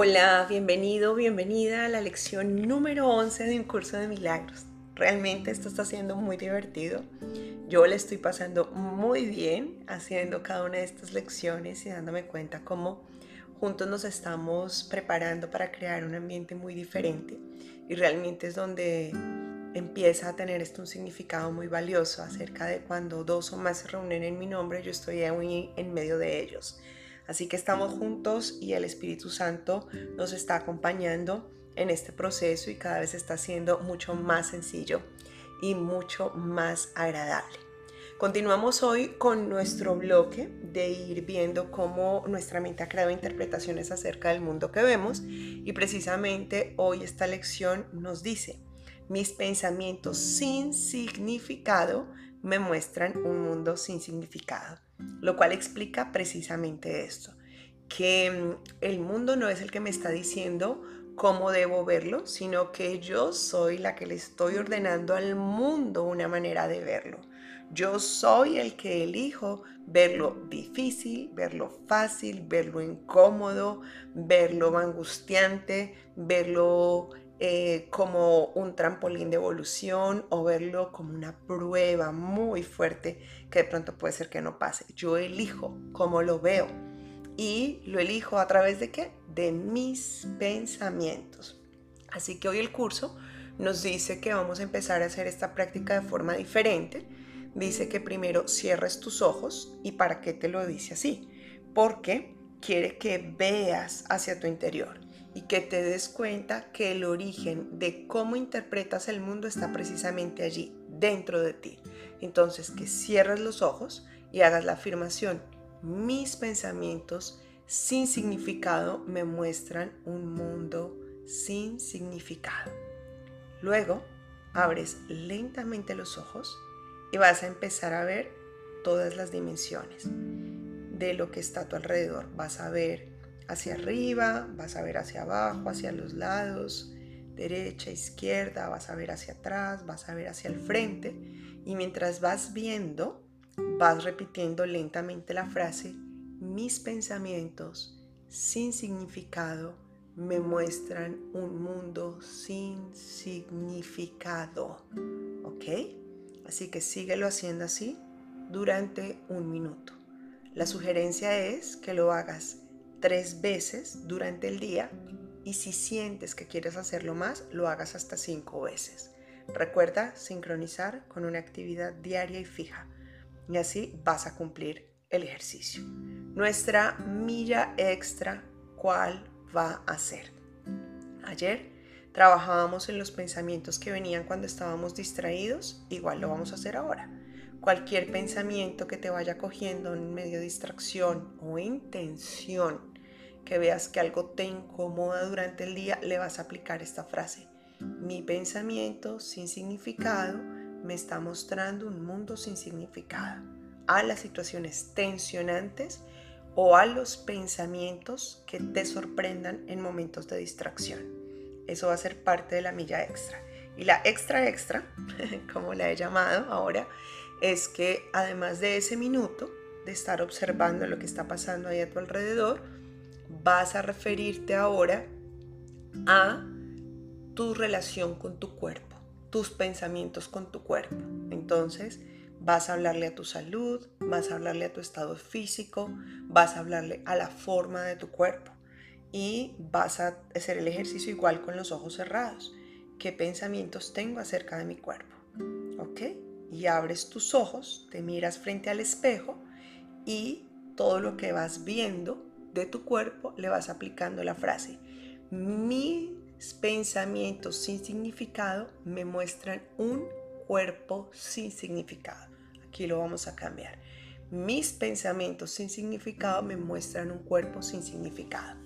Hola, bienvenido, bienvenida a la lección número 11 de un curso de milagros. Realmente esto está siendo muy divertido. Yo le estoy pasando muy bien haciendo cada una de estas lecciones y dándome cuenta cómo juntos nos estamos preparando para crear un ambiente muy diferente. Y realmente es donde empieza a tener esto un significado muy valioso acerca de cuando dos o más se reúnen en mi nombre, yo estoy en medio de ellos. Así que estamos juntos y el Espíritu Santo nos está acompañando en este proceso y cada vez está siendo mucho más sencillo y mucho más agradable. Continuamos hoy con nuestro bloque de ir viendo cómo nuestra mente ha creado interpretaciones acerca del mundo que vemos y precisamente hoy esta lección nos dice, mis pensamientos sin significado me muestran un mundo sin significado lo cual explica precisamente esto, que mm, el mundo no es el que me está diciendo cómo debo verlo, sino que yo soy la que le estoy ordenando al mundo una manera de verlo. Yo soy el que elijo verlo difícil, verlo fácil, verlo incómodo, verlo angustiante, verlo eh, como un trampolín de evolución o verlo como una prueba muy fuerte que de pronto puede ser que no pase. Yo elijo cómo lo veo y lo elijo a través de qué? De mis pensamientos. Así que hoy el curso nos dice que vamos a empezar a hacer esta práctica de forma diferente. Dice que primero cierres tus ojos y para qué te lo dice así. Porque quiere que veas hacia tu interior y que te des cuenta que el origen de cómo interpretas el mundo está precisamente allí, dentro de ti. Entonces, que cierres los ojos y hagas la afirmación, mis pensamientos sin significado me muestran un mundo sin significado. Luego, abres lentamente los ojos y vas a empezar a ver todas las dimensiones de lo que está a tu alrededor. Vas a ver hacia arriba, vas a ver hacia abajo, hacia los lados, derecha, izquierda, vas a ver hacia atrás, vas a ver hacia el frente y mientras vas viendo, vas repitiendo lentamente la frase, mis pensamientos sin significado me muestran un mundo sin significado. ¿Ok? Así que síguelo haciendo así durante un minuto. La sugerencia es que lo hagas tres veces durante el día y si sientes que quieres hacerlo más, lo hagas hasta cinco veces. Recuerda sincronizar con una actividad diaria y fija y así vas a cumplir el ejercicio. Nuestra milla extra, ¿cuál va a ser? Ayer trabajábamos en los pensamientos que venían cuando estábamos distraídos, igual lo vamos a hacer ahora. Cualquier pensamiento que te vaya cogiendo en medio de distracción o intención que veas que algo te incomoda durante el día, le vas a aplicar esta frase. Mi pensamiento sin significado me está mostrando un mundo sin significado. A las situaciones tensionantes o a los pensamientos que te sorprendan en momentos de distracción. Eso va a ser parte de la milla extra. Y la extra extra, como la he llamado ahora, es que además de ese minuto de estar observando lo que está pasando ahí a tu alrededor, vas a referirte ahora a tu relación con tu cuerpo, tus pensamientos con tu cuerpo. Entonces, vas a hablarle a tu salud, vas a hablarle a tu estado físico, vas a hablarle a la forma de tu cuerpo y vas a hacer el ejercicio igual con los ojos cerrados. ¿Qué pensamientos tengo acerca de mi cuerpo? ¿Ok? Y abres tus ojos, te miras frente al espejo y todo lo que vas viendo de tu cuerpo le vas aplicando la frase. Mis pensamientos sin significado me muestran un cuerpo sin significado. Aquí lo vamos a cambiar. Mis pensamientos sin significado me muestran un cuerpo sin significado.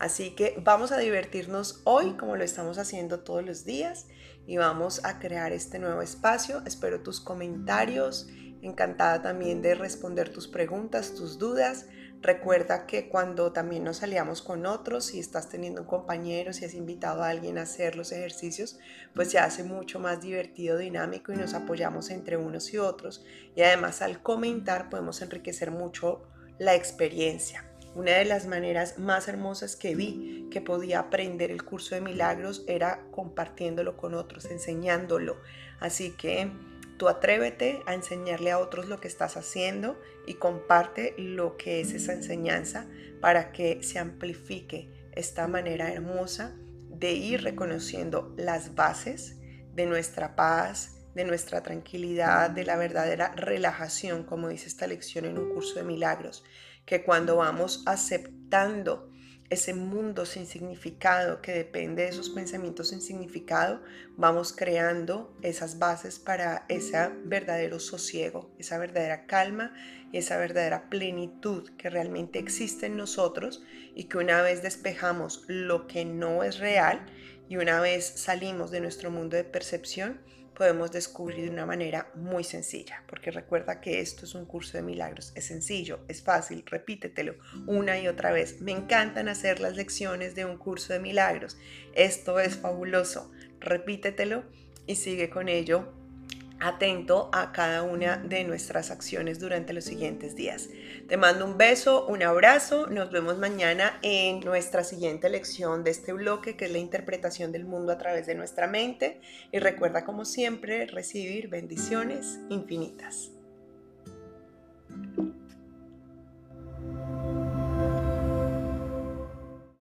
Así que vamos a divertirnos hoy como lo estamos haciendo todos los días y vamos a crear este nuevo espacio. Espero tus comentarios. Encantada también de responder tus preguntas, tus dudas. Recuerda que cuando también nos aliamos con otros, si estás teniendo un compañero, si has invitado a alguien a hacer los ejercicios, pues se hace mucho más divertido, dinámico y nos apoyamos entre unos y otros. Y además al comentar podemos enriquecer mucho la experiencia. Una de las maneras más hermosas que vi que podía aprender el curso de milagros era compartiéndolo con otros, enseñándolo. Así que tú atrévete a enseñarle a otros lo que estás haciendo y comparte lo que es esa enseñanza para que se amplifique esta manera hermosa de ir reconociendo las bases de nuestra paz, de nuestra tranquilidad, de la verdadera relajación, como dice esta lección en un curso de milagros, que cuando vamos aceptando ese mundo sin significado que depende de esos pensamientos sin significado, vamos creando esas bases para ese verdadero sosiego, esa verdadera calma y esa verdadera plenitud que realmente existe en nosotros y que una vez despejamos lo que no es real y una vez salimos de nuestro mundo de percepción, podemos descubrir de una manera muy sencilla, porque recuerda que esto es un curso de milagros, es sencillo, es fácil, repítetelo una y otra vez. Me encantan hacer las lecciones de un curso de milagros, esto es fabuloso, repítetelo y sigue con ello atento a cada una de nuestras acciones durante los siguientes días. Te mando un beso, un abrazo, nos vemos mañana en nuestra siguiente lección de este bloque que es la interpretación del mundo a través de nuestra mente y recuerda como siempre recibir bendiciones infinitas.